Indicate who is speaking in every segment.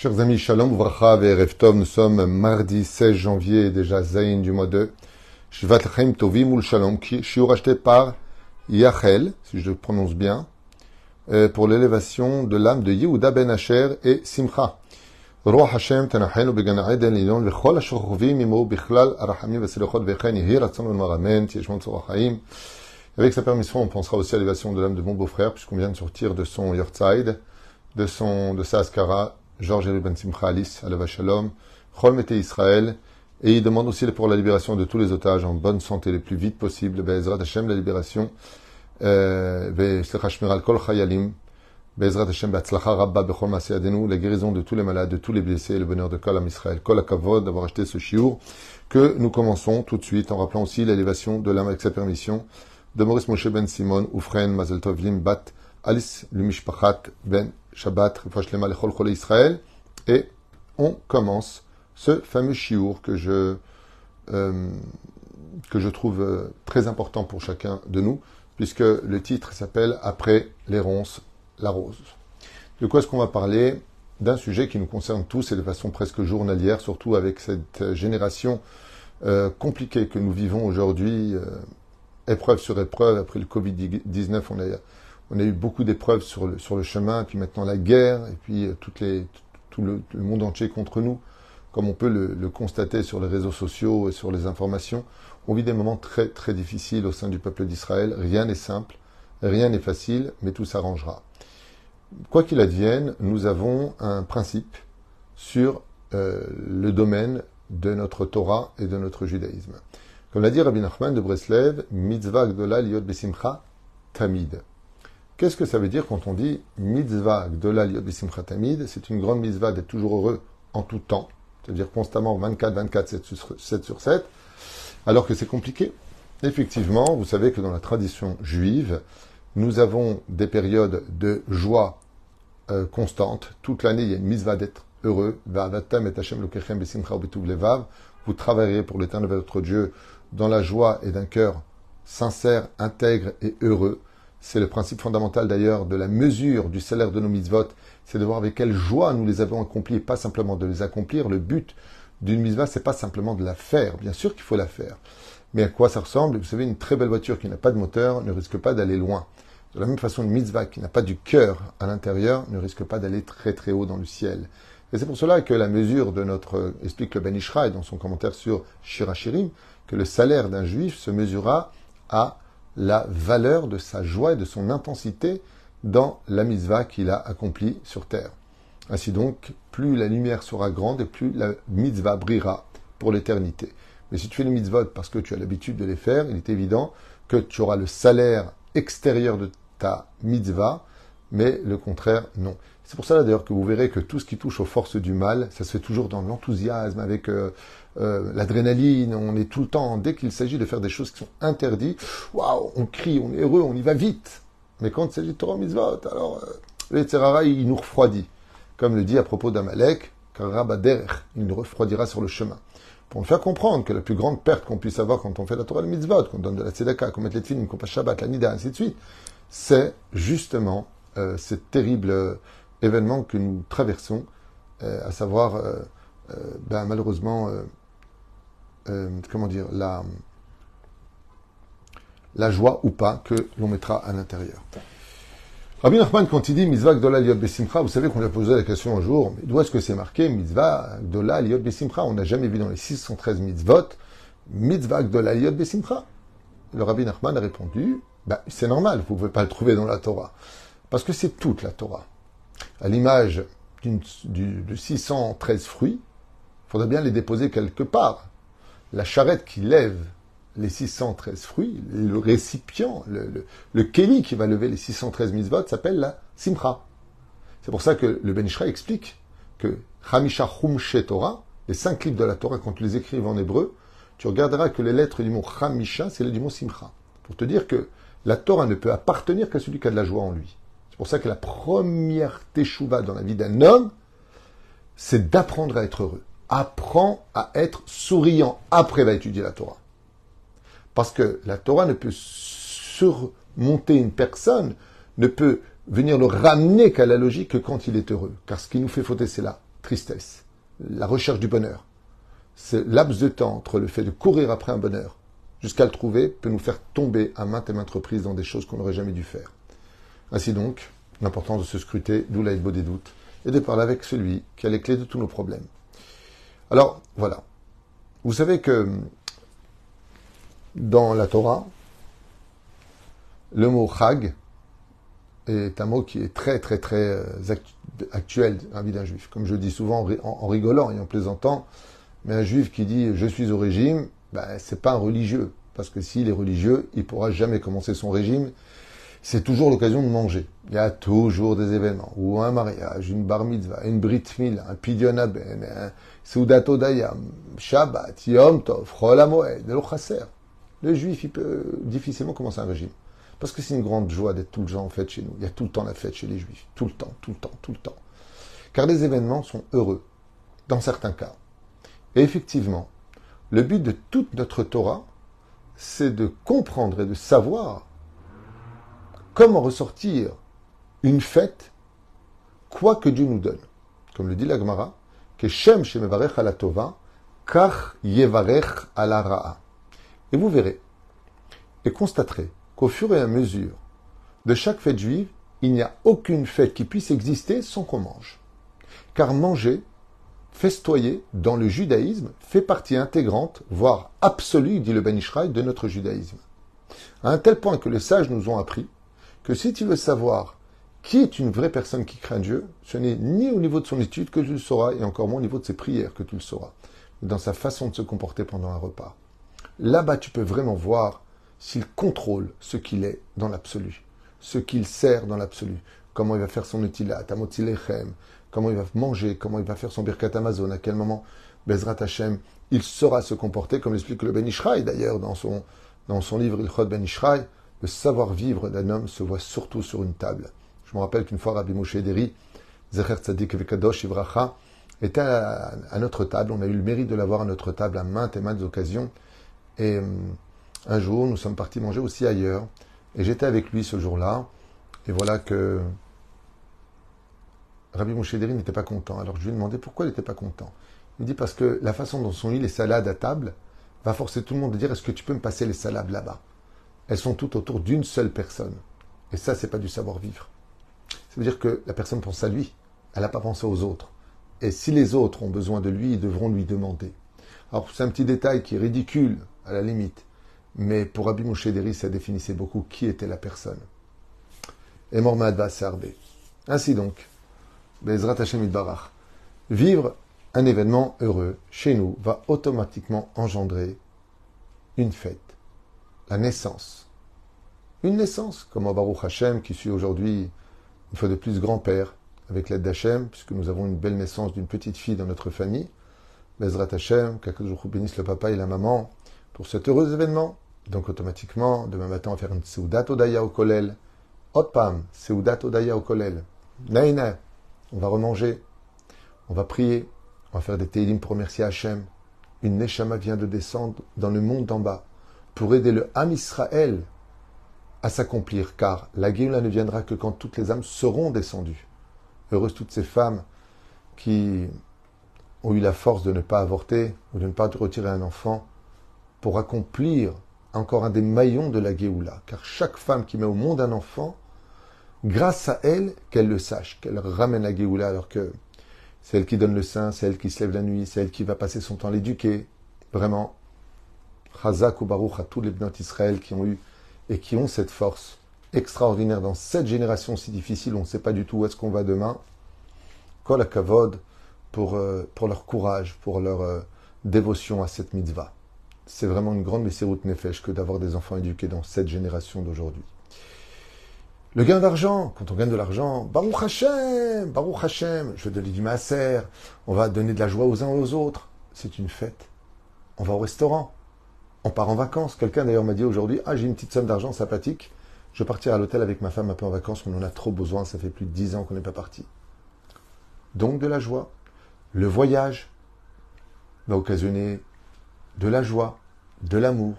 Speaker 1: Chers amis, Shalom, Vracha et Tov, nous sommes mardi 16 janvier, déjà Zayin du mois 2. Shivat Chaim Tovim ou Shalom, shiur acheté par Yachel, si je le prononce bien, euh, pour l'élévation de l'âme de Yehuda ben Asher et Simcha. רוח השם תנחנו בגן העדן עליון וכל השוכבים עמו בכלל הרחמים והסליחות וכן יהי רצון ונאמר אמן, תהיה שמות צור החיים. Avec sa permission, on pensera aussi à l'élévation de l'âme de mon beau-frère, puisqu'on vient de sortir de son Yortzide, de son, de sa Askara, Georges Ben Simcha Alice, Alava Shalom, Chol Mete Israël, et il demande aussi pour la libération de tous les otages en bonne santé le plus vite possible, Be'ezrat Hashem, la libération, Be'ezrat Shmiral Kol Chayalim, Be'ezrat Hashem, Be'atzlacha Rabba Bechol Maseadenu, la guérison de tous les malades, de tous les blessés, le bonheur de Kol Am Israël. Kol Akavod, d'avoir acheté ce chiour, que nous commençons tout de suite en rappelant aussi l'élévation de l'âme avec sa permission de Maurice Moshe Ben Simon, Oufren, Mazel Tov Lim, Bat, Alice Lumishpachat, Ben Shabbat, Refashlema Lechol Chole Israël, et on commence ce fameux chiour que je, euh, que je trouve euh, très important pour chacun de nous, puisque le titre s'appelle Après les ronces, la rose. De quoi est-ce qu'on va parler? D'un sujet qui nous concerne tous et de façon presque journalière, surtout avec cette génération euh, compliquée que nous vivons aujourd'hui, euh, épreuve sur épreuve. Après le Covid-19, on a, on a eu beaucoup d'épreuves sur le, chemin, et puis maintenant la guerre, et puis euh, tout le, monde entier contre nous comme on peut le, le, constater sur les réseaux sociaux et sur les informations, on vit des moments très très difficiles au sein du peuple d'Israël. Rien n'est simple, rien n'est facile, mais tout s'arrangera. Quoi qu'il advienne, nous avons un principe sur euh, le domaine de notre Torah et de notre judaïsme. Comme l'a dit Rabbi Nachman de Breslev, mitzvah gdola liot besimcha tamid. Qu'est-ce que ça veut dire quand on dit mitzvah gdola liot tamid C'est une grande mitzvah d'être toujours heureux en tout temps c'est-à-dire constamment 24, 24, 7 sur 7, sur 7 alors que c'est compliqué. Effectivement, vous savez que dans la tradition juive, nous avons des périodes de joie euh, constante. Toute l'année, il y a une mitzvah d'être heureux. Vous travaillerez pour l'éternel votre Dieu dans la joie et d'un cœur sincère, intègre et heureux. C'est le principe fondamental d'ailleurs de la mesure du salaire de nos mitzvot c'est de voir avec quelle joie nous les avons accomplis, pas simplement de les accomplir. Le but d'une mitzvah, c'est pas simplement de la faire. Bien sûr qu'il faut la faire. Mais à quoi ça ressemble? Vous savez, une très belle voiture qui n'a pas de moteur ne risque pas d'aller loin. De la même façon, une mitzvah qui n'a pas du cœur à l'intérieur ne risque pas d'aller très très haut dans le ciel. Et c'est pour cela que la mesure de notre, explique le Ben Ishraï dans son commentaire sur Shirachirim, que le salaire d'un juif se mesurera à la valeur de sa joie et de son intensité dans la mitzvah qu'il a accomplie sur terre. Ainsi donc, plus la lumière sera grande et plus la mitzvah brillera pour l'éternité. Mais si tu fais les mitzvot parce que tu as l'habitude de les faire, il est évident que tu auras le salaire extérieur de ta mitzvah, mais le contraire, non. C'est pour ça d'ailleurs que vous verrez que tout ce qui touche aux forces du mal, ça se fait toujours dans l'enthousiasme, avec euh, euh, l'adrénaline, on est tout le temps, dès qu'il s'agit de faire des choses qui sont interdites, waouh, on crie, on est heureux, on y va vite. Mais quand il s'agit de Torah Mitzvot, alors euh, Tzerara, il nous refroidit. Comme le dit à propos d'Amalek, Karabader, il nous refroidira sur le chemin. Pour nous faire comprendre que la plus grande perte qu'on puisse avoir quand on fait la Torah Mitzvot, qu'on donne de la Tzedaka, qu'on met les films, qu'on passe Shabbat, la Nida, ainsi de suite, c'est justement euh, ce terrible événement que nous traversons, euh, à savoir, euh, euh, ben, malheureusement, comment dire, la la joie ou pas que l'on mettra à l'intérieur. Rabbi Nachman, quand il dit Mitzvah Gdola Liot Besimcha, vous savez qu'on lui a posé la question un jour, mais d'où est-ce que c'est marqué Mitzvah Gdola Liot Besimcha? On n'a jamais vu dans les 613 mitzvot Mitzvah Gdola Liot Besimcha. Le Rabbi Nachman a répondu bah, c'est normal, vous ne pouvez pas le trouver dans la Torah. Parce que c'est toute la Torah. À l'image de 613 fruits, il faudrait bien les déposer quelque part. La charrette qui lève les 613 fruits, le récipient, le, le, qui va lever les 613 mitzvot s'appelle la simcha. C'est pour ça que le Ben Ishra explique que Hamisha Chumshe Torah, les cinq livres de la Torah, quand tu les écrives en hébreu, tu regarderas que les lettres du mot Hamisha, c'est les du mot Simcha. Pour te dire que la Torah ne peut appartenir qu'à celui qui a de la joie en lui. C'est pour ça que la première teshuva dans la vie d'un homme, c'est d'apprendre à être heureux. Apprends à être souriant. Après va étudier la Torah. Parce que la Torah ne peut surmonter une personne, ne peut venir le ramener qu'à la logique que quand il est heureux. Car ce qui nous fait fauter, c'est la tristesse, la recherche du bonheur. Ce laps de temps entre le fait de courir après un bonheur jusqu'à le trouver peut nous faire tomber à maintes et maintes reprises dans des choses qu'on n'aurait jamais dû faire. Ainsi donc, l'importance de se scruter, d'où l'aide des doutes, et de parler avec celui qui a les clés de tous nos problèmes. Alors, voilà. Vous savez que dans la Torah, le mot chag est un mot qui est très, très, très euh, actuel dans la vie d'un juif. Comme je dis souvent en rigolant et en plaisantant, mais un juif qui dit je suis au régime, ben, c'est pas un religieux. Parce que s'il est religieux, il pourra jamais commencer son régime. C'est toujours l'occasion de manger. Il y a toujours des événements, ou un mariage, une bar mitzvah, une brit milah, un pidyon aben, un seudat odayam, shabbat, yom tov, chol hamoed, le. Le juif, il peut difficilement commencer un régime. Parce que c'est une grande joie d'être tout le temps en fête chez nous. Il y a tout le temps la fête chez les juifs. Tout le temps, tout le temps, tout le temps. Car les événements sont heureux, dans certains cas. Et effectivement, le but de toute notre Torah, c'est de comprendre et de savoir comment ressortir une fête, quoi que Dieu nous donne. Comme le dit la Gemara, que Shem Shemevarech ala kach yevarech ala Ra'a. Et vous verrez et constaterez qu'au fur et à mesure de chaque fête juive, il n'y a aucune fête qui puisse exister sans qu'on mange. Car manger, festoyer dans le judaïsme fait partie intégrante, voire absolue, dit le Ben Ishraï, de notre judaïsme. À un tel point que les sages nous ont appris que si tu veux savoir qui est une vraie personne qui craint Dieu, ce n'est ni au niveau de son étude que tu le sauras, et encore moins au niveau de ses prières que tu le sauras, dans sa façon de se comporter pendant un repas. Là-bas, tu peux vraiment voir s'il contrôle ce qu'il est dans l'absolu, ce qu'il sert dans l'absolu, comment il va faire son utilat, tamotilechem, comment il va manger, comment il va faire son birkat Amazon, à quel moment Bezrat Hashem, il saura se comporter, comme l'explique le Ben Ishraï d'ailleurs dans son, dans son livre Ilchot Ben Ishraï, le savoir-vivre d'un homme se voit surtout sur une table. Je me rappelle qu'une fois Rabbi Moshe Deri, Zecher Tzadik Vekadosh Ivracha, était à, notre table, on a eu le mérite de l'avoir à notre table à maintes et maintes occasions, et hum, un jour nous sommes partis manger aussi ailleurs, et j'étais avec lui ce jour-là, et voilà que Rabbi Moshe Deri n'était pas content. Alors je lui ai demandé pourquoi il n'était pas content. Il dit parce que la façon dont sont mis les salades à table va forcer tout le monde à dire est-ce que tu peux me passer les salades là-bas? Elles sont toutes autour d'une seule personne. Et ça, c'est pas du savoir-vivre. Ça veut dire que la personne pense à lui. Elle n'a pas pensé aux autres. Et si les autres ont besoin de lui, ils devront lui demander. Alors c'est un petit détail qui est ridicule, à la limite. Mais pour Rabbi Moshe ça définissait beaucoup qui était la personne. Et Mormad va Ainsi donc, Bezrat Hashem Barach. Vivre un événement heureux chez nous va automatiquement engendrer une fête, la naissance. Une naissance, comme au Baruch Hashem, qui suit aujourd'hui une fois de plus grand-père, avec l'aide d'Hachem, puisque nous avons une belle naissance d'une petite fille dans notre famille. Bezrat Hashem, jours bénisse le papa et la maman pour cet heureux événement. Donc automatiquement, demain matin, on va faire une Seudat Odaya au Kolel. Otpam, Seudat Odaya au Kolel. Naina, on va remanger, on va prier, on va faire des télim pour remercier Hachem. Une Neshama vient de descendre dans le monde d'en bas pour aider le Ham Israël à s'accomplir, car la Géoula ne viendra que quand toutes les âmes seront descendues. Heureuses toutes ces femmes qui ont eu la force de ne pas avorter ou de ne pas retirer un enfant pour accomplir encore un des maillons de la Géoula. Car chaque femme qui met au monde un enfant grâce à elle, qu'elle le sache, qu'elle ramène la Géoula alors que c'est elle qui donne le sein, c'est elle qui se lève la nuit, c'est elle qui va passer son temps l'éduquer. Vraiment, Chazak ou Baruch à tous les Bnot Israël qui ont eu et qui ont cette force extraordinaire dans cette génération si difficile, on ne sait pas du tout où est-ce qu'on va demain. Kol Kavod pour, euh, pour leur courage, pour leur euh, dévotion à cette mitzvah. C'est vraiment une grande Messirut Nefesh que d'avoir des enfants éduqués dans cette génération d'aujourd'hui. Le gain d'argent, quand on gagne de l'argent, Baruch Hashem, Baruch Hashem, je vais donner du masser, on va donner de la joie aux uns aux autres. C'est une fête. On va au restaurant, on part en vacances. Quelqu'un d'ailleurs m'a dit aujourd'hui, ah j'ai une petite somme d'argent sympathique, je vais partir à l'hôtel avec ma femme un peu en vacances, on en a trop besoin, ça fait plus de dix ans qu'on n'est pas parti. Donc de la joie. Le voyage va occasionner de la joie, de l'amour.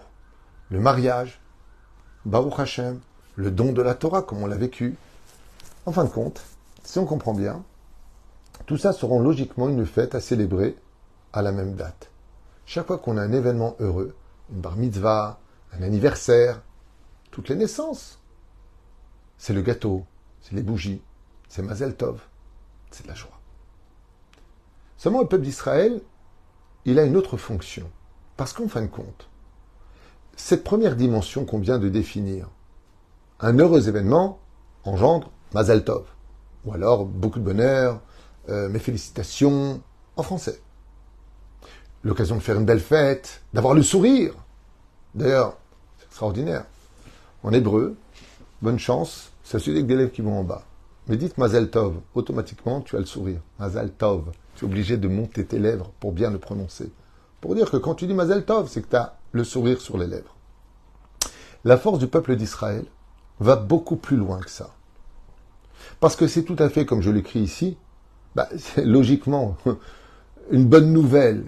Speaker 1: Le mariage, Baruch Hashem, le don de la Torah, comme on l'a vécu. En fin de compte, si on comprend bien, tout ça seront logiquement une fête à célébrer à la même date. Chaque fois qu'on a un événement heureux, une bar mitzvah, un anniversaire, toutes les naissances, c'est le gâteau, c'est les bougies, c'est Mazel Tov, c'est de la joie. Seulement le peuple d'Israël, il a une autre fonction. Parce qu'en fin de compte, cette première dimension qu'on vient de définir, un heureux événement engendre Mazel Tov, ou alors beaucoup de bonheur, euh, mes félicitations, en français. L'occasion de faire une belle fête, d'avoir le sourire. D'ailleurs, c'est extraordinaire. En hébreu, bonne chance, c'est celui avec des lèvres qui vont en bas. Mais dites Mazel Tov, automatiquement tu as le sourire. Mazel Tov. Tu es obligé de monter tes lèvres pour bien le prononcer. Pour dire que quand tu dis Mazel Tov, c'est que tu as le sourire sur les lèvres. La force du peuple d'Israël va beaucoup plus loin que ça. Parce que c'est tout à fait, comme je l'écris ici, bah, logiquement, une bonne nouvelle,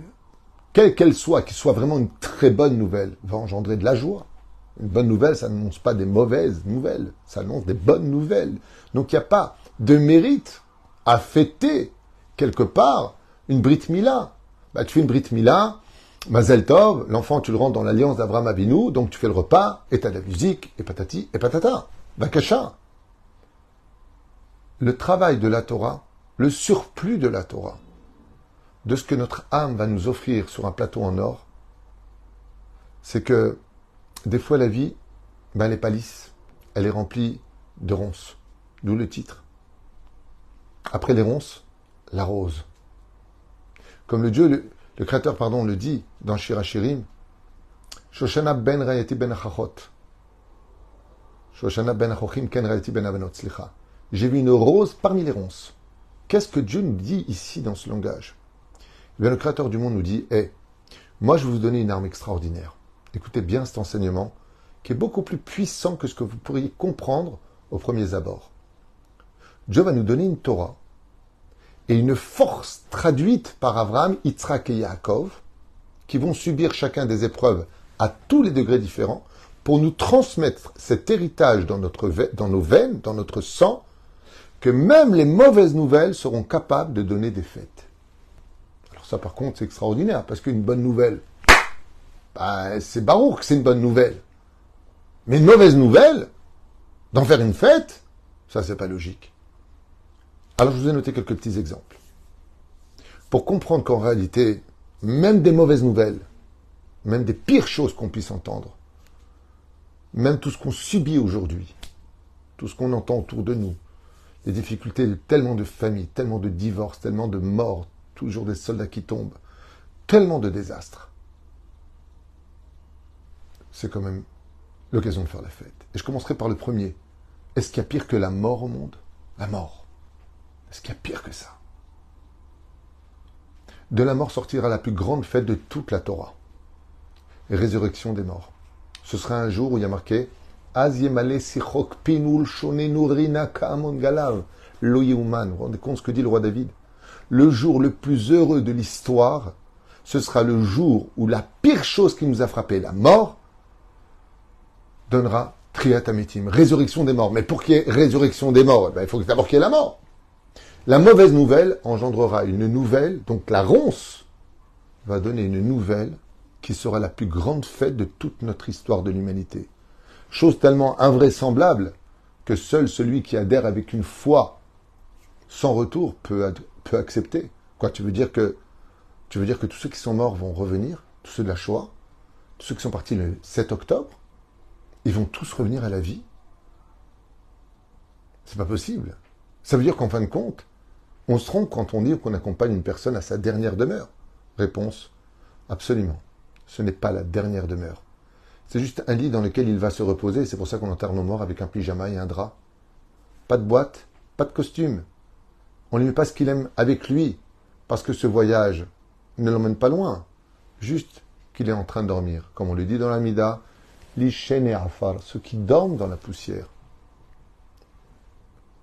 Speaker 1: quelle qu'elle soit, qu'il soit vraiment une très bonne nouvelle, va engendrer de la joie. Une bonne nouvelle, ça n'annonce pas des mauvaises nouvelles, ça annonce des bonnes nouvelles. Donc il n'y a pas de mérite à fêter quelque part une Brit Mila. Bah, tu fais une Brit Mila, Mazel l'enfant tu le rends dans l'alliance d'Abraham Avinu, donc tu fais le repas, et t'as de la musique, et patati, et patata. Bakasha. Le travail de la Torah, le surplus de la Torah, de ce que notre âme va nous offrir sur un plateau en or, c'est que des fois, la vie, ben, elle n'est pas lisse. Elle est remplie de ronces. D'où le titre. Après les ronces, la rose. Comme le Dieu, le, Créateur, pardon, le dit dans Shirachirim, Shoshana ben rayati ben. Shoshana ben achochim ken rayati ben avenot, J'ai vu une rose parmi les ronces. Qu'est-ce que Dieu nous dit ici dans ce langage? Le Créateur du monde nous dit, hé, moi je vais vous donner une arme extraordinaire. Écoutez bien cet enseignement qui est beaucoup plus puissant que ce que vous pourriez comprendre au premier abord. Dieu va nous donner une Torah et une force traduite par Abraham, Yitzhak et Yaakov, qui vont subir chacun des épreuves à tous les degrés différents, pour nous transmettre cet héritage dans, notre, dans nos veines, dans notre sang, que même les mauvaises nouvelles seront capables de donner des fêtes. Ça par contre c'est extraordinaire, parce qu'une bonne nouvelle, bah, c'est Baruch, c'est une bonne nouvelle. Mais une mauvaise nouvelle, d'en faire une fête, ça c'est pas logique. Alors je vous ai noté quelques petits exemples. Pour comprendre qu'en réalité, même des mauvaises nouvelles, même des pires choses qu'on puisse entendre, même tout ce qu'on subit aujourd'hui, tout ce qu'on entend autour de nous, les difficultés de tellement de familles, tellement de divorces, tellement de morts, toujours des soldats qui tombent, tellement de désastres c'est quand même l'occasion de faire la fête. Et je commencerai par le premier. Est-ce qu'il y a pire que la mort au monde? La mort. Est-ce qu'il y a pire que ça? De la mort sortira la plus grande fête de toute la Torah. Résurrection des morts. Ce sera un jour où il y a marqué pinul Vous vous rendez compte ce que dit le roi David? Le jour le plus heureux de l'histoire, ce sera le jour où la pire chose qui nous a frappé, la mort, donnera triatamitim, résurrection des morts. Mais pour qu'il y ait résurrection des morts, eh ben, il faut d'abord qu'il y ait la mort. La mauvaise nouvelle engendrera une nouvelle, donc la ronce va donner une nouvelle qui sera la plus grande fête de toute notre histoire de l'humanité. Chose tellement invraisemblable que seul celui qui adhère avec une foi sans retour peut, accepter. Quoi, tu veux dire que tu veux dire que tous ceux qui sont morts vont revenir, tous ceux de la Shoah, tous ceux qui sont partis le 7 octobre, ils vont tous revenir à la vie? C'est pas possible. Ça veut dire qu'en fin de compte, on se trompe quand on dit qu'on accompagne une personne à sa dernière demeure. Réponse absolument. Ce n'est pas la dernière demeure. C'est juste un lit dans lequel il va se reposer. C'est pour ça qu'on enterre nos morts avec un pyjama et un drap. Pas de boîte, pas de costume. On ne lui met pas ce qu'il aime avec lui, parce que ce voyage ne l'emmène pas loin. Juste qu'il est en train de dormir. Comme on le dit dans la Mida, l'ishen et ceux qui dorment dans la poussière.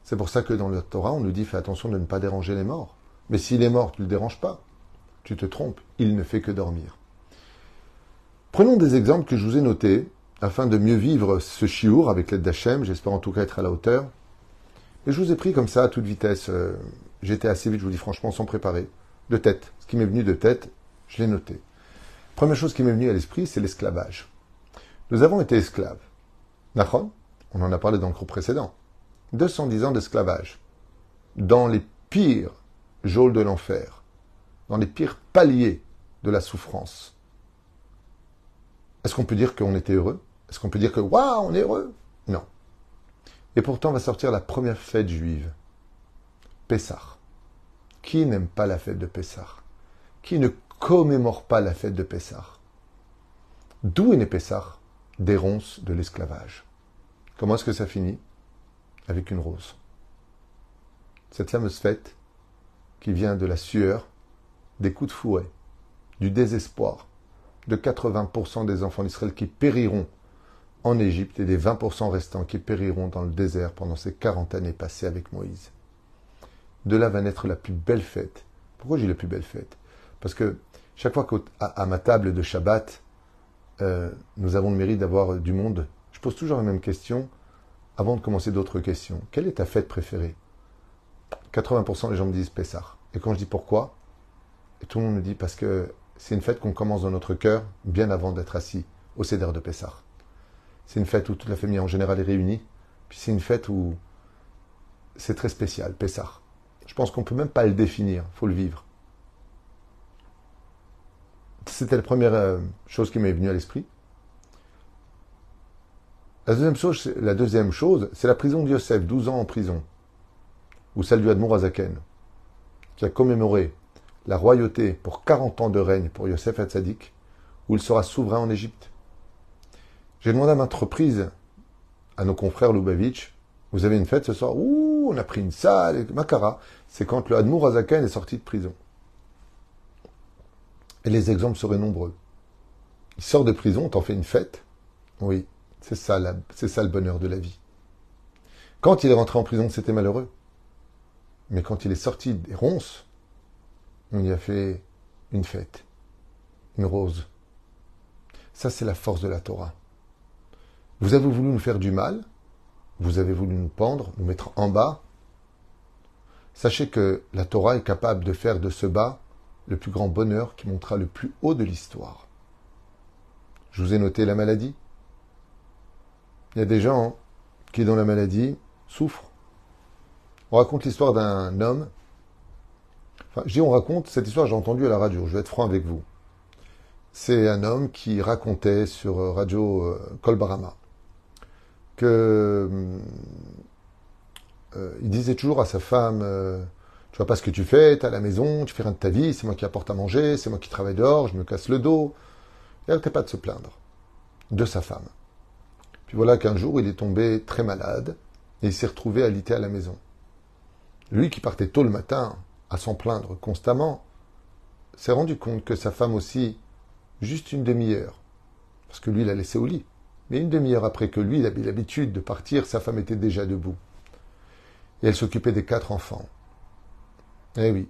Speaker 1: C'est pour ça que dans le Torah, on nous dit fais attention de ne pas déranger les morts. Mais s'il est mort, tu ne le déranges pas. Tu te trompes, il ne fait que dormir. Prenons des exemples que je vous ai notés afin de mieux vivre ce chiour avec l'aide d'Hachem. J'espère en tout cas être à la hauteur. Et je vous ai pris comme ça à toute vitesse. Euh, J'étais assez vite, je vous dis franchement, sans préparer. De tête. Ce qui m'est venu de tête, je l'ai noté. Première chose qui m'est venue à l'esprit, c'est l'esclavage. Nous avons été esclaves. Nachon, on en a parlé dans le cours précédent. 210 ans d'esclavage. Dans les pires geôles de l'enfer. Dans les pires paliers de la souffrance. Est-ce qu'on peut dire qu'on était heureux? Est-ce qu'on peut dire que waouh, on est heureux? Non. Et pourtant va sortir la première fête juive. Pessah. Qui n'aime pas la fête de Pessah? Qui ne commémore pas la fête de Pessah? D'où est né Pessah? Des ronces de l'esclavage. Comment est-ce que ça finit? Avec une rose. Cette fameuse fête qui vient de la sueur, des coups de fouet, du désespoir de 80% des enfants d'Israël qui périront en Égypte et des 20% restants qui périront dans le désert pendant ces 40 années passées avec Moïse. De là va naître la plus belle fête. Pourquoi j'ai la plus belle fête? Parce que chaque fois qu'à ma table de Shabbat, euh, nous avons le mérite d'avoir du monde, je pose toujours la même question avant de commencer d'autres questions. Quelle est ta fête préférée? 80% des gens me disent Pessah. Et quand je dis pourquoi, tout le monde me dit parce que c'est une fête qu'on commence dans notre cœur bien avant d'être assis au Seder de Pessah. C'est une fête où toute la famille en général est réunie. Puis c'est une fête où c'est très spécial, Pessah. Je pense qu'on ne peut même pas le définir, il faut le vivre. C'était la première euh, chose qui m'est venue à l'esprit. La deuxième chose, la deuxième chose, c'est la prison de Yosef, 12 ans en prison, ou celle du Admour Azaken, qui a commémoré la royauté pour 40 ans de règne pour Yosef Hatzadik, où il sera souverain en Égypte. J'ai demandé à ma entreprise, à nos confrères Lubavitch, vous avez une fête ce soir? Ouh, on a pris une salle, Makara. C'est quand le Admour Azaken est sorti de prison. Et les exemples seraient nombreux. Il sort de prison, t'en fais une fête Oui, c'est ça, c'est ça le bonheur de la vie. Quand il est rentré en prison, c'était malheureux. Mais quand il est sorti des ronces, on y a fait une fête, une rose. Ça, c'est la force de la Torah. Vous avez voulu nous faire du mal, vous avez voulu nous pendre, nous mettre en bas. Sachez que la Torah est capable de faire de ce bas le plus grand bonheur qui montera le plus haut de l'histoire. Je vous ai noté la maladie. Il y a des gens qui, dans la maladie, souffrent. On raconte l'histoire d'un homme. Enfin, je dis on raconte, cette histoire j'ai entendu à la radio, je vais être franc avec vous. C'est un homme qui racontait sur radio Kolbarama euh, que euh, il disait toujours à sa femme euh, Tu vois pas ce que tu fais, t'es à la maison, tu fais rien de ta vie, c'est moi qui apporte à manger, c'est moi qui travaille dehors, je me casse le dos. Il n'arrêtait pas de se plaindre de sa femme. Puis voilà qu'un jour, il est tombé très malade et il s'est retrouvé alité à la maison. Lui qui partait tôt le matin à s'en plaindre constamment, s'est rendu compte que sa femme aussi, juste une demi-heure, parce que lui l'a laissé au lit, mais une demi-heure après que lui, il avait l'habitude de partir, sa femme était déjà debout. Et elle s'occupait des quatre enfants. Eh oui.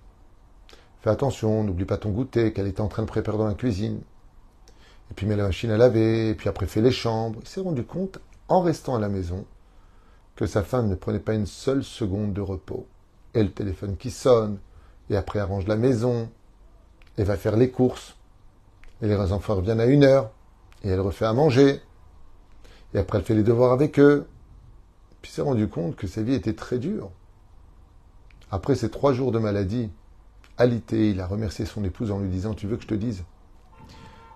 Speaker 1: Fais attention, n'oublie pas ton goûter qu'elle était en train de préparer dans la cuisine. Et puis mets la machine à laver, et puis après fais les chambres. Il s'est rendu compte, en restant à la maison, que sa femme ne prenait pas une seule seconde de repos. Et le téléphone qui sonne, et après arrange la maison, et va faire les courses. Et les enfants reviennent à une heure, et elle refait à manger. Et après, elle fait les devoirs avec eux. Puis s'est rendu compte que sa vie était très dure. Après ces trois jours de maladie, alité, il a remercié son épouse en lui disant Tu veux que je te dise?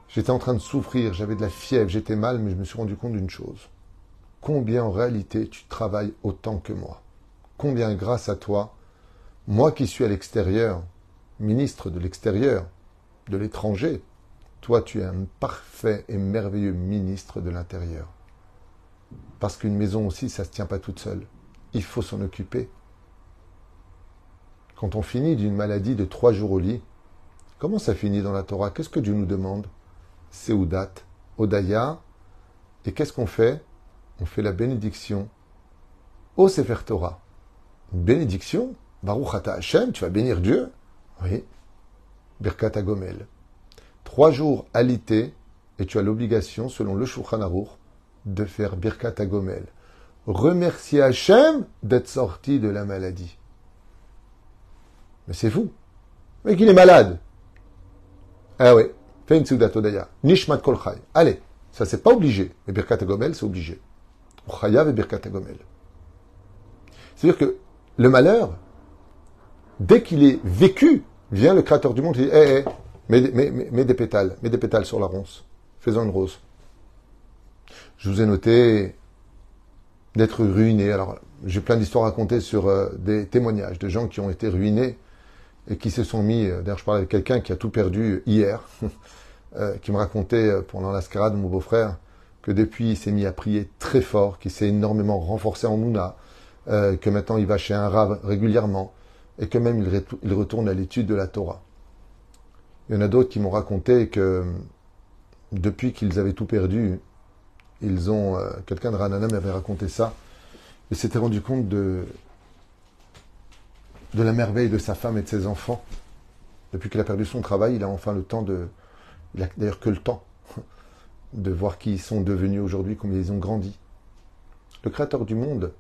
Speaker 1: J'étais en train de souffrir, j'avais de la fièvre, j'étais mal, mais je me suis rendu compte d'une chose. Combien en réalité tu travailles autant que moi? Combien grâce à toi, moi qui suis à l'extérieur, ministre de l'extérieur, de l'étranger, toi tu es un parfait et merveilleux ministre de l'intérieur. Parce qu'une maison aussi, ça ne se tient pas toute seule. Il faut s'en occuper. Quand on finit d'une maladie de trois jours au lit, comment ça finit dans la Torah? Qu'est-ce que Dieu nous demande? Seudat, Odaya. Et qu'est-ce qu'on fait? On fait la bénédiction au Sefer Torah. Une bénédiction? Baruch Ata Hashem, tu vas bénir Dieu Oui. Birkat Agomel. Trois jours alité, et tu as l'obligation, selon le Shulchan Aruch, de faire Birkat Agomel. Remercier Hachem d'être sorti de la maladie. Mais c'est fou. Mais qu'il est malade. Ah ouais. Fais une Seudat Odaya. Nishmat Kol Chai. Allez. Ça, c'est pas obligé. Mais Birkat Gomel, c'est obligé. Chayav et Birkat Gomel. C'est-à-dire que le malheur, dès qu'il est vécu, vient le créateur du monde et dit Hé, hé, mets, des pétales, mets des pétales sur la ronce. Faisons une rose. Je vous ai noté d'être ruiné. Alors, j'ai plein d'histoires à raconter sur euh, des témoignages de gens qui ont été ruinés et qui se sont mis. Euh, d'ailleurs, je parlais avec quelqu'un qui a tout perdu hier, euh, qui me racontait pendant l'ascarade, mon beau-frère, que depuis il s'est mis à prier très fort, qu'il s'est énormément renforcé en Mouna, que maintenant il va chez un rave régulièrement et que même il, retourne à l'étude de la Torah. Il y en a d'autres qui m'ont raconté que depuis qu'ils avaient tout perdu, ont. Quelqu'un de Ranana m'avait raconté ça il s'était rendu compte de, la merveille de sa femme et de ses enfants. Depuis qu'il a perdu son travail, il a enfin le temps de. Il d'ailleurs que le temps de voir qui ils sont devenus aujourd'hui, combien ils ont grandi. Le Créateur du monde,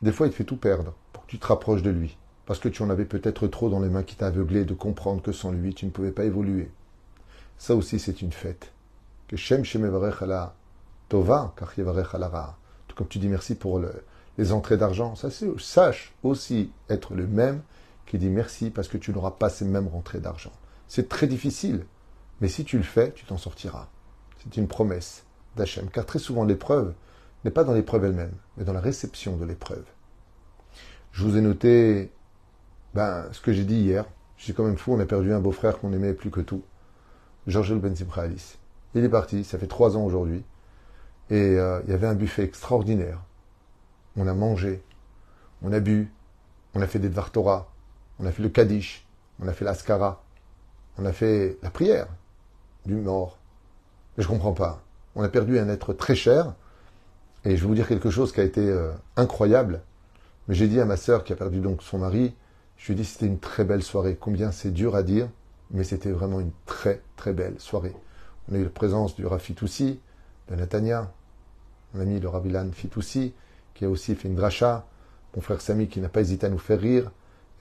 Speaker 1: des fois, il te fait tout perdre pour que tu te rapproches de lui. Parce que tu en avais peut-être trop dans les mains qui t'aveuglaient de comprendre que sans lui, tu ne pouvais pas évoluer. Ça aussi, c'est une fête. Que Shem Shem ala Tova, car ala comme tu dis merci pour les entrées d'argent, sache aussi être le même qui dit merci parce que tu n'auras pas ces mêmes rentrées d'argent. C'est très difficile, mais si tu le fais, tu t'en sortiras. C'est une promesse d'Hachem, car très souvent l'épreuve n'est pas dans l'épreuve elle-même, mais dans la réception de l'épreuve. Je vous ai noté ben, ce que j'ai dit hier. Je suis quand même fou, on a perdu un beau-frère qu'on aimait plus que tout. Georges Ben Alice. Il est parti, ça fait trois ans aujourd'hui. Et euh, il y avait un buffet extraordinaire. On a mangé, on a bu, on a fait des Dvar on a fait le Kaddish, on a fait l'Askara, on a fait la prière du mort. Mais je ne comprends pas. On a perdu un être très cher. Et je vais vous dire quelque chose qui a été euh, incroyable. Mais j'ai dit à ma sœur qui a perdu donc son mari, je lui ai dit c'était une très belle soirée. Combien c'est dur à dire, mais c'était vraiment une très très belle soirée. On a eu la présence du Rafi Toussi, de Natania, mon ami le Ravilan Fitoussi, qui a aussi fait une dracha, mon frère Samy qui n'a pas hésité à nous faire rire,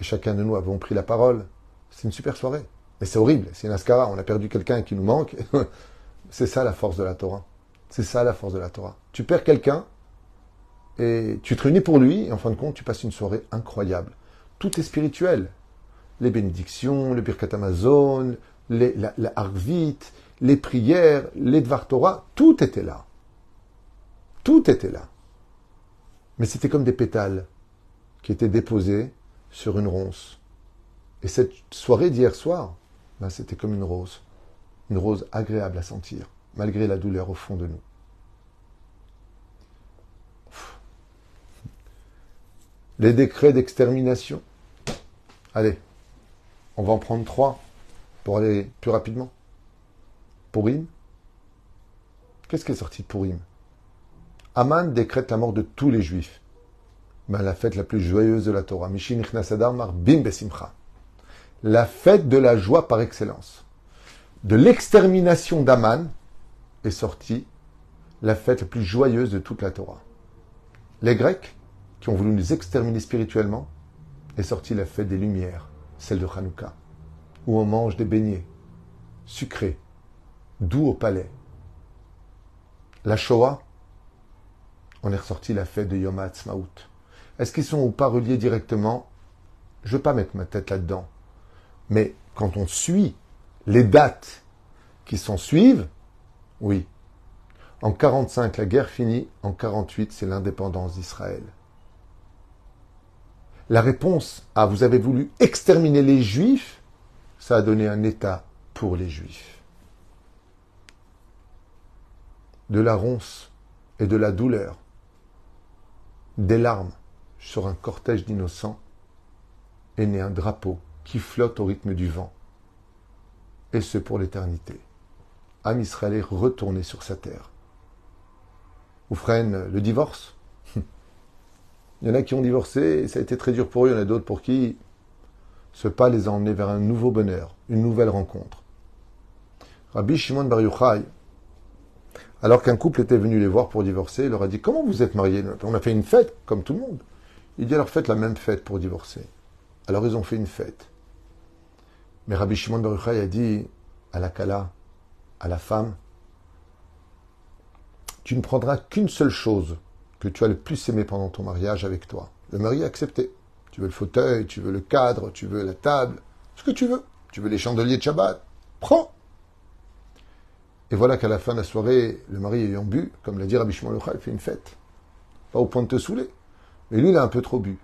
Speaker 1: et chacun de nous avons pris la parole. C'est une super soirée. Mais c'est horrible, c'est une ascara, on a perdu quelqu'un qui nous manque. c'est ça la force de la Torah. C'est ça la force de la Torah. Tu perds quelqu'un, et tu te réunis pour lui, et en fin de compte, tu passes une soirée incroyable. Tout est spirituel. Les bénédictions, le Birkat Amazon, les, la, la les prières, les tout était là. Tout était là. Mais c'était comme des pétales qui étaient déposés sur une ronce. Et cette soirée d'hier soir, ben c'était comme une rose. Une rose agréable à sentir, malgré la douleur au fond de nous. Les décrets d'extermination. Allez, on va en prendre trois pour aller plus rapidement. Pourim. Qu'est-ce qui est sorti de Pourim Aman décrète la mort de tous les juifs. Ben, la fête la plus joyeuse de la Torah. Mishin Bim Besimcha. La fête de la joie par excellence. De l'extermination d'Aman est sortie la fête la plus joyeuse de toute la Torah. Les Grecs, qui ont voulu nous exterminer spirituellement, est sortie la fête des Lumières, celle de Hanouka, où on mange des beignets sucrés, doux au palais. La Shoah, on est ressorti la fête de Yom HaAtzmaut. Est-ce qu'ils sont ou pas reliés directement? Je ne veux pas mettre ma tête là-dedans. Mais quand on suit les dates qui s'en suivent, oui. En 45, la guerre finit. En 48, c'est l'indépendance d'Israël. La réponse à vous avez voulu exterminer les Juifs, ça a donné un État pour les Juifs. De la ronce et de la douleur des larmes sur un cortège d'innocents est né un drapeau qui flotte au rythme du vent. Et ce pour l'éternité. Am Israël est retourné sur sa terre. Ou freine le divorce? Il y en a qui ont divorcé ça a été très dur pour eux. Il y en a d'autres pour qui ce pas les a emmenés vers un nouveau bonheur, une nouvelle rencontre. Rabbi Shimon Bar Yochai, alors qu'un couple était venu les voir pour divorcer, il leur a dit Comment vous êtes mariés? On a fait une fête, comme tout le monde. Il dit Alors faites la même fête pour divorcer. Alors ils ont fait une fête. Mais Rabbi Shimon Baruch a dit à la Kala, à la femme, tu ne prendras qu'une seule chose que tu as le plus aimé pendant ton mariage avec toi. Le mari a accepté. Tu veux le fauteuil, tu veux le cadre, tu veux la table, ce que tu veux. Tu veux les chandeliers de Shabbat, prends. Et voilà qu'à la fin de la soirée, le mari ayant bu, comme l'a dit Rabbi Shimon il fait une fête. Pas au point de te saouler. Mais lui, il a un peu trop bu.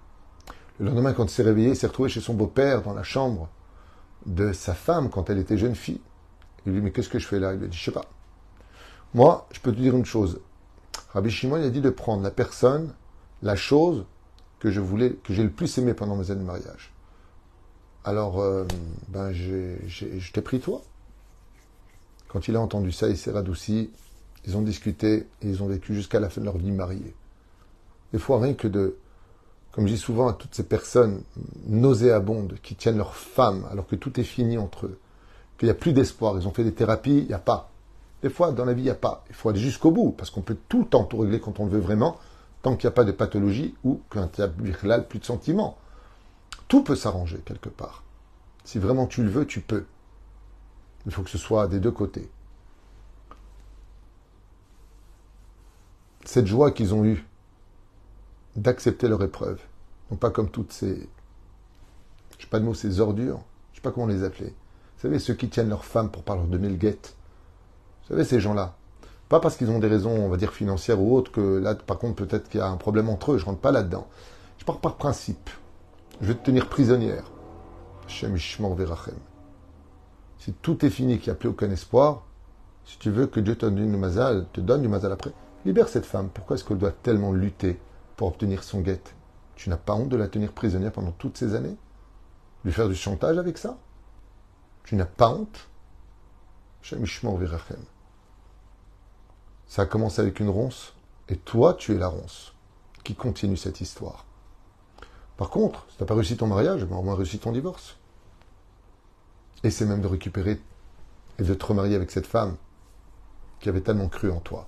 Speaker 1: Le lendemain, quand il s'est réveillé, il s'est retrouvé chez son beau-père dans la chambre de sa femme quand elle était jeune fille. Il lui dit, mais qu'est-ce que je fais là? Il lui dit, je sais pas. Moi, je peux te dire une chose. Rabbi Shimon, il a dit de prendre la personne, la chose que je voulais, que j'ai le plus aimé pendant mes années de mariage. Alors, euh, ben, je t'ai pris toi. Quand il a entendu ça, il s'est radouci. Ils ont discuté et ils ont vécu jusqu'à la fin de leur vie mariée. Des fois, rien que de, comme je dis souvent à toutes ces personnes nauséabondes qui tiennent leur femme alors que tout est fini entre eux, qu'il n'y a plus d'espoir, ils ont fait des thérapies, il n'y a pas. Des fois, dans la vie, il n'y a pas. Il faut aller jusqu'au bout, parce qu'on peut tout le temps tout régler quand on le veut vraiment, tant qu'il n'y a pas de pathologie ou qu'il n'y plus de sentiments. Tout peut s'arranger quelque part. Si vraiment tu le veux, tu peux. Il faut que ce soit des deux côtés. Cette joie qu'ils ont eue d'accepter leur épreuve, non pas comme toutes ces, je sais pas de mots, ces ordures, je sais pas comment les appeler. Vous savez, ceux qui tiennent leur femme pour pas leur donner le guette. Vous savez, ces gens-là. Pas parce qu'ils ont des raisons, on va dire, financières ou autres, que là, par contre, peut-être qu'il y a un problème entre eux. Je rentre pas là-dedans. Je pars par principe. Je vais te tenir prisonnière. Verachem. Si tout est fini, qu'il n'y a plus aucun espoir, si tu veux que Dieu te donne du mazal, te donne du mazal après, libère cette femme. Pourquoi est-ce qu'elle doit tellement lutter pour obtenir son guette Tu n'as pas honte de la tenir prisonnière pendant toutes ces années? Lui faire du chantage avec ça? Tu n'as pas honte? Ça a commencé avec une ronce, et toi, tu es la ronce qui continue cette histoire. Par contre, si tu n'as pas réussi ton mariage, ben, au moins réussi ton divorce. C'est même de récupérer et de te remarier avec cette femme qui avait tellement cru en toi.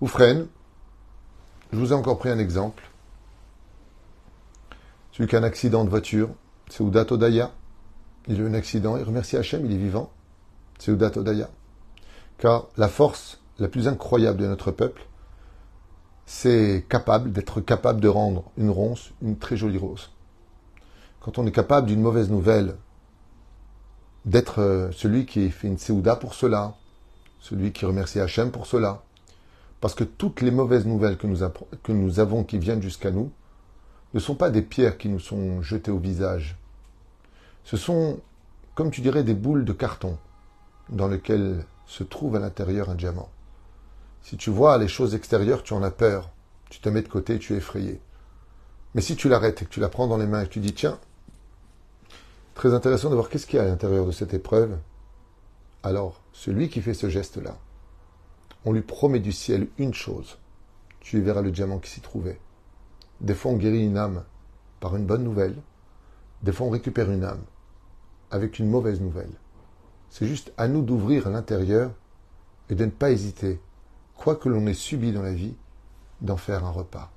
Speaker 1: Oufren, je vous ai encore pris un exemple. Celui qui a un accident de voiture, c'est Oudat Odaya. Il a eu un accident, il remercie Hachem, il est vivant. C'est Oudat Odaya. Car la force la plus incroyable de notre peuple, c'est capable d'être capable de rendre une ronce une très jolie rose. Quand on est capable d'une mauvaise nouvelle, d'être euh, celui qui fait une séouda pour cela, celui qui remercie Hachem pour cela. Parce que toutes les mauvaises nouvelles que nous, que nous avons qui viennent jusqu'à nous ne sont pas des pierres qui nous sont jetées au visage. Ce sont, comme tu dirais, des boules de carton dans lesquelles se trouve à l'intérieur un diamant. Si tu vois les choses extérieures, tu en as peur. Tu te mets de côté, tu es effrayé. Mais si tu l'arrêtes et que tu la prends dans les mains et que tu dis, tiens, Très intéressant de voir qu'est-ce qu'il y a à l'intérieur de cette épreuve. Alors, celui qui fait ce geste-là, on lui promet du ciel une chose. Tu y verras le diamant qui s'y trouvait. Des fois, on guérit une âme par une bonne nouvelle. Des fois, on récupère une âme avec une mauvaise nouvelle. C'est juste à nous d'ouvrir l'intérieur et de ne pas hésiter, quoi que l'on ait subi dans la vie, d'en faire un repas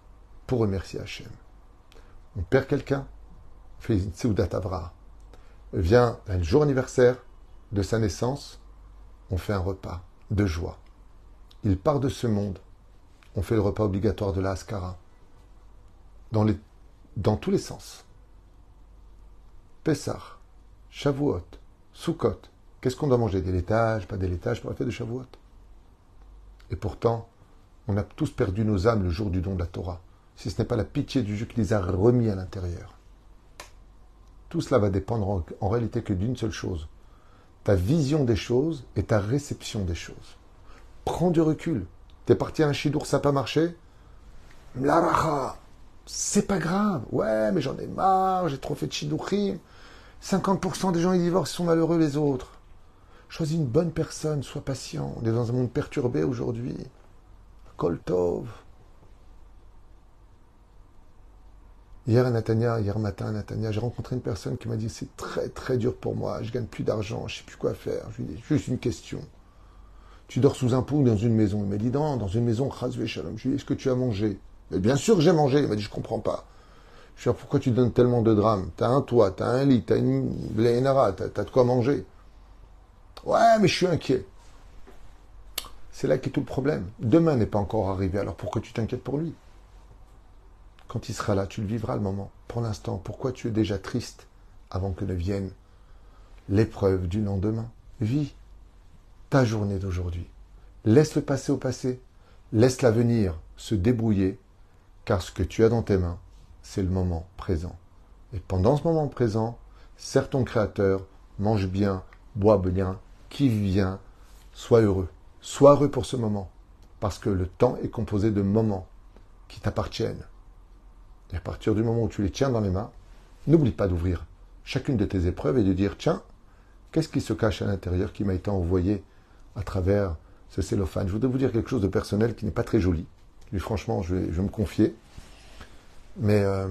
Speaker 1: pour remercier Hachem. On perd quelqu'un, fait une Seudat Avra vient un jour anniversaire de sa naissance, on fait un repas de joie. Il part de ce monde, on fait le repas obligatoire de la les, dans tous les sens. Pessah, Shavuot, Sukkot. Qu'est-ce qu'on doit manger? Des laitages, pas des laitages pour la fête de Shavuot Et pourtant, on a tous perdu nos âmes le jour du don de la Torah, si ce n'est pas la pitié du Dieu qui les a remis à l'intérieur. Tout cela va dépendre en, réalité que d'une seule chose. Ta vision des choses et ta réception des choses. Prends du recul. T'es parti à un chidour, ça n'a pas marché? L'araha, c'est pas grave. Ouais, mais j'en ai marre, j'ai trop fait de chidourim. 50% des gens ils divorcent, sont malheureux les autres. Choisis une bonne personne, sois patient. On est dans un monde perturbé aujourd'hui. Koltov. Hier à Natania, hier matin à Natania, j'ai rencontré une personne qui m'a dit c'est très très dur pour moi, je gagne plus d'argent, je sais plus quoi faire. Je lui ai dit juste une question. Tu dors sous un pont ou dans une maison? Il m'a dit non, dans une maison, shalom. Je lui ai dit est-ce que tu as mangé? Bien sûr que j'ai mangé. Il m'a dit je comprends pas. Je veux dire, pourquoi tu donnes tellement de drames? T'as un toit, t'as un lit, t'as une blénara, t'as as de quoi manger. Ouais, mais je suis inquiet. C'est là qu'est tout le problème. Demain n'est pas encore arrivé, alors pourquoi tu t'inquiètes pour lui? Quand il sera là, tu le vivras le moment. Pour l'instant, pourquoi tu es déjà triste avant que ne vienne l'épreuve du lendemain? Vis ta journée d'aujourd'hui. Laisse le passé au passé. Laisse l'avenir se débrouiller, car ce que tu as dans tes mains, c'est le moment présent. Et pendant ce moment présent, serre ton Créateur, mange bien, bois bien, kiffe bien, sois heureux. Sois heureux pour ce moment, parce que le temps est composé de moments qui t'appartiennent. Et à partir du moment où tu les tiens dans les mains, n'oublie pas d'ouvrir chacune de tes épreuves et de dire, tiens, qu'est-ce qui se cache à l'intérieur qui m'a été envoyé à travers ce cellophane? Je voudrais vous dire quelque chose de personnel qui n'est pas très joli. Lui, franchement, je vais, me confier. Mais euh,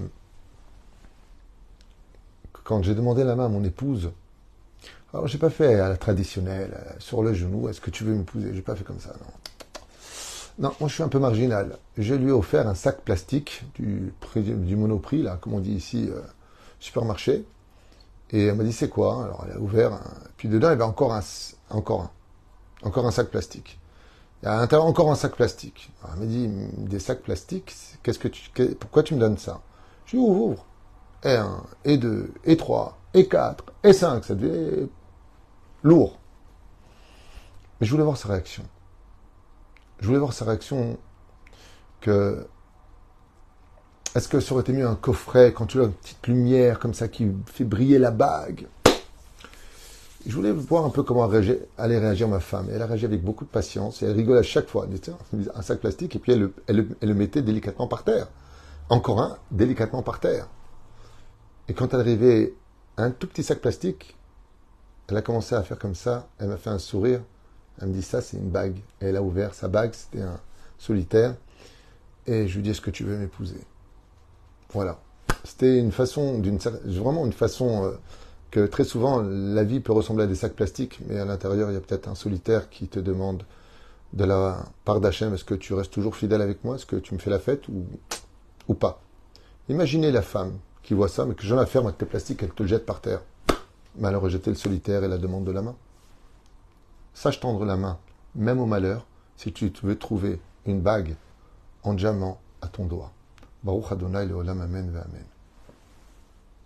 Speaker 1: quand j'ai demandé la main à mon épouse, alors j'ai pas fait à la traditionnelle, euh, sur le genou, est-ce que tu veux m'épouser? J'ai pas fait comme ça, non. Non, moi je suis un peu marginal. Je lui ai offert un sac plastique du, monoprix, là, comme on dit ici, euh, supermarché. Et elle m'a dit c'est quoi? Alors elle a ouvert, un... puis dedans il y avait encore un, encore un, encore un sac plastique. Il y a encore un sac plastique. elle m'a dit des sacs plastiques, qu'est-ce pourquoi tu me donnes ça? Je lui ouvre, ouvre. Et 1, et 2, et 3, et 4, et 5, ça devait lourd. Mais je voulais voir sa réaction. Je voulais voir sa réaction que est-ce que ça aurait été mieux un coffret quand tu as une petite lumière comme ça qui fait briller la bague? Je voulais voir un peu comment allait réagir ma femme. Elle a réagi avec beaucoup de patience et elle rigole à chaque fois. Elle disait, un sac plastique et puis elle, le mettait délicatement par terre. Encore un, délicatement par terre. Et quand elle arrivait à un tout petit sac plastique, elle a commencé à faire comme ça. Elle m'a fait un sourire. Elle me dit, ça, c'est une bague. Elle a ouvert sa bague. C'était un solitaire. Et je lui dis, est-ce que tu veux m'épouser? Voilà. C'était une façon, vraiment une façon euh, que très souvent la vie peut ressembler à des sacs plastiques, mais à l'intérieur il y a peut-être un solitaire qui te demande de la part d'Hachem, est-ce que tu restes toujours fidèle avec moi, est-ce que tu me fais la fête ou, pas? Imaginez la femme qui voit ça, mais que je la ferme avec tes plastiques, elle te le jette par terre. Malheur jeter le solitaire et la demande de la main. Sache tendre la main, même au malheur, si tu veux trouver une bague en diamant à ton doigt. Baruch Adonai le Olam Amen Amen.